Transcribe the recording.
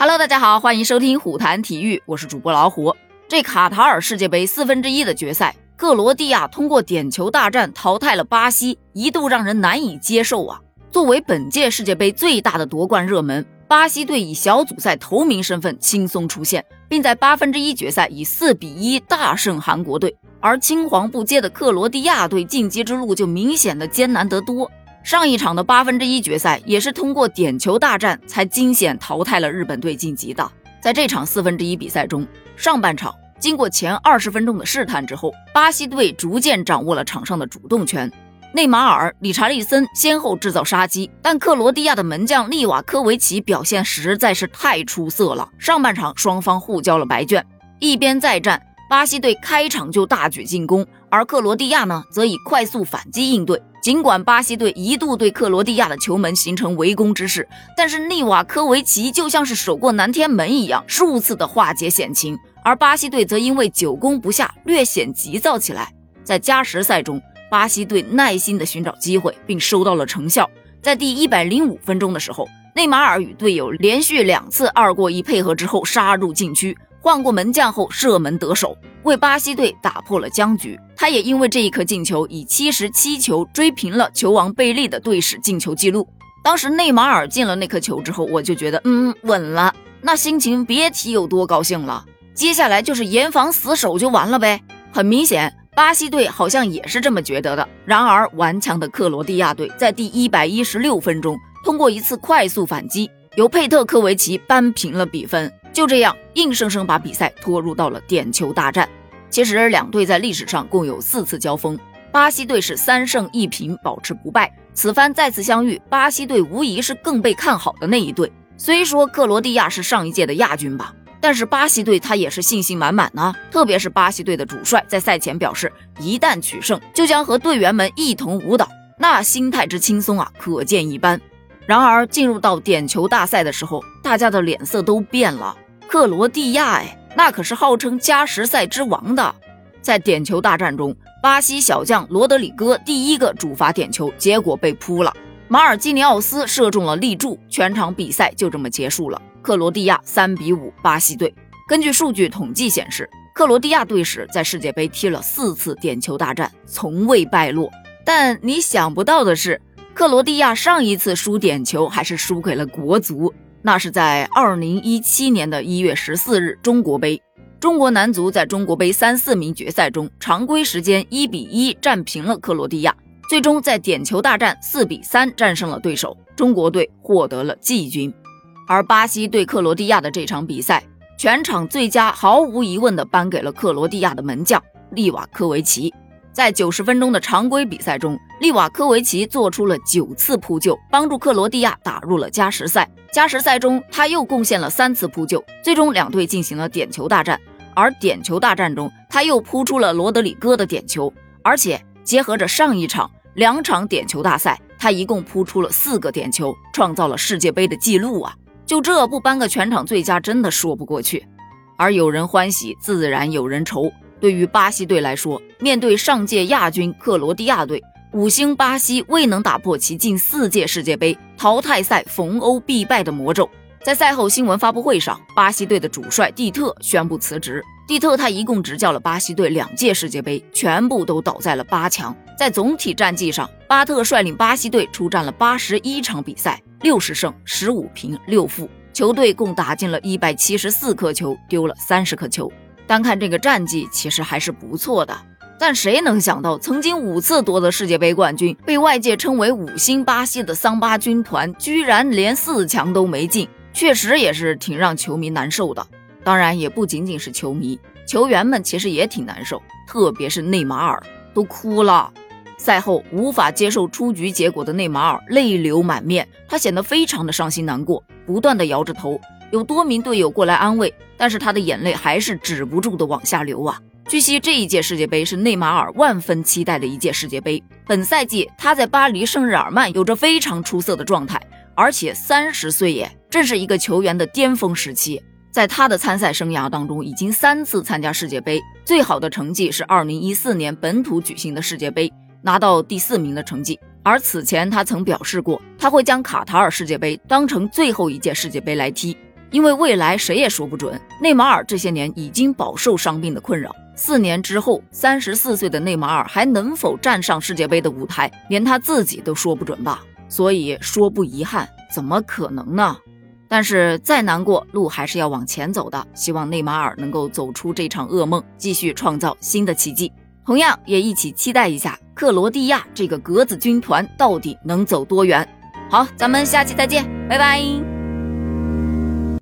Hello，大家好，欢迎收听虎谈体育，我是主播老虎。这卡塔尔世界杯四分之一的决赛，克罗地亚通过点球大战淘汰了巴西，一度让人难以接受啊！作为本届世界杯最大的夺冠热门，巴西队以小组赛头名身份轻松出线，并在八分之一决赛以四比一大胜韩国队。而青黄不接的克罗地亚队晋级之路就明显的艰难得多。上一场的八分之一决赛也是通过点球大战才惊险淘汰了日本队晋级的。在这场四分之一比赛中，上半场经过前二十分钟的试探之后，巴西队逐渐掌握了场上的主动权。内马尔、理查利森先后制造杀机，但克罗地亚的门将利瓦科维奇表现实在是太出色了。上半场双方互交了白卷，一边再战，巴西队开场就大举进攻，而克罗地亚呢则以快速反击应对。尽管巴西队一度对克罗地亚的球门形成围攻之势，但是利瓦科维奇就像是守过南天门一样，数次的化解险情。而巴西队则因为久攻不下，略显急躁起来。在加时赛中，巴西队耐心的寻找机会，并收到了成效。在第一百零五分钟的时候，内马尔与队友连续两次二过一配合之后杀入禁区。换过门将后射门得手，为巴西队打破了僵局。他也因为这一颗进球，以七十七球追平了球王贝利的队史进球纪录。当时内马尔进了那颗球之后，我就觉得，嗯，稳了。那心情别提有多高兴了。接下来就是严防死守就完了呗。很明显，巴西队好像也是这么觉得的。然而，顽强的克罗地亚队在第一百一十六分钟，通过一次快速反击，由佩特科维奇扳平了比分。就这样，硬生生把比赛拖入到了点球大战。其实两队在历史上共有四次交锋，巴西队是三胜一平，保持不败。此番再次相遇，巴西队无疑是更被看好的那一队。虽说克罗地亚是上一届的亚军吧，但是巴西队他也是信心满满呢。特别是巴西队的主帅在赛前表示，一旦取胜，就将和队员们一同舞蹈，那心态之轻松啊，可见一斑。然而进入到点球大赛的时候，大家的脸色都变了。克罗地亚，哎，那可是号称加时赛之王的。在点球大战中，巴西小将罗德里戈第一个主罚点球，结果被扑了。马尔基尼奥斯射中了立柱，全场比赛就这么结束了。克罗地亚三比五巴西队。根据数据统计显示，克罗地亚队史在世界杯踢了四次点球大战，从未败落。但你想不到的是，克罗地亚上一次输点球还是输给了国足。那是在二零一七年的一月十四日，中国杯，中国男足在中国杯三四名决赛中，常规时间一比一战平了克罗地亚，最终在点球大战四比三战胜了对手，中国队获得了季军。而巴西对克罗地亚的这场比赛，全场最佳毫无疑问的颁给了克罗地亚的门将利瓦科维奇。在九十分钟的常规比赛中，利瓦科维奇做出了九次扑救，帮助克罗地亚打入了加时赛。加时赛中，他又贡献了三次扑救，最终两队进行了点球大战。而点球大战中，他又扑出了罗德里戈的点球，而且结合着上一场两场点球大赛，他一共扑出了四个点球，创造了世界杯的纪录啊！就这不颁个全场最佳，真的说不过去。而有人欢喜，自然有人愁。对于巴西队来说，面对上届亚军克罗地亚队，五星巴西未能打破其近四届世界杯淘汰赛逢欧必败的魔咒。在赛后新闻发布会上，巴西队的主帅蒂特宣布辞职。蒂特他一共执教了巴西队两届世界杯，全部都倒在了八强。在总体战绩上，巴特率领巴西队出战了八十一场比赛，六十胜十五平六负，球队共打进了一百七十四颗球，丢了三十颗球。单看这个战绩，其实还是不错的。但谁能想到，曾经五次夺得世界杯冠军，被外界称为“五星巴西”的桑巴军团，居然连四强都没进，确实也是挺让球迷难受的。当然，也不仅仅是球迷，球员们其实也挺难受，特别是内马尔都哭了。赛后无法接受出局结果的内马尔泪流满面，他显得非常的伤心难过，不断的摇着头。有多名队友过来安慰，但是他的眼泪还是止不住的往下流啊！据悉，这一届世界杯是内马尔万分期待的一届世界杯。本赛季他在巴黎圣日耳曼有着非常出色的状态，而且三十岁耶，正是一个球员的巅峰时期。在他的参赛生涯当中，已经三次参加世界杯，最好的成绩是二零一四年本土举行的世界杯，拿到第四名的成绩。而此前他曾表示过，他会将卡塔尔世界杯当成最后一届世界杯来踢。因为未来谁也说不准。内马尔这些年已经饱受伤病的困扰，四年之后，三十四岁的内马尔还能否站上世界杯的舞台，连他自己都说不准吧。所以说不遗憾，怎么可能呢？但是再难过，路还是要往前走的。希望内马尔能够走出这场噩梦，继续创造新的奇迹。同样，也一起期待一下克罗地亚这个格子军团到底能走多远。好，咱们下期再见，拜拜。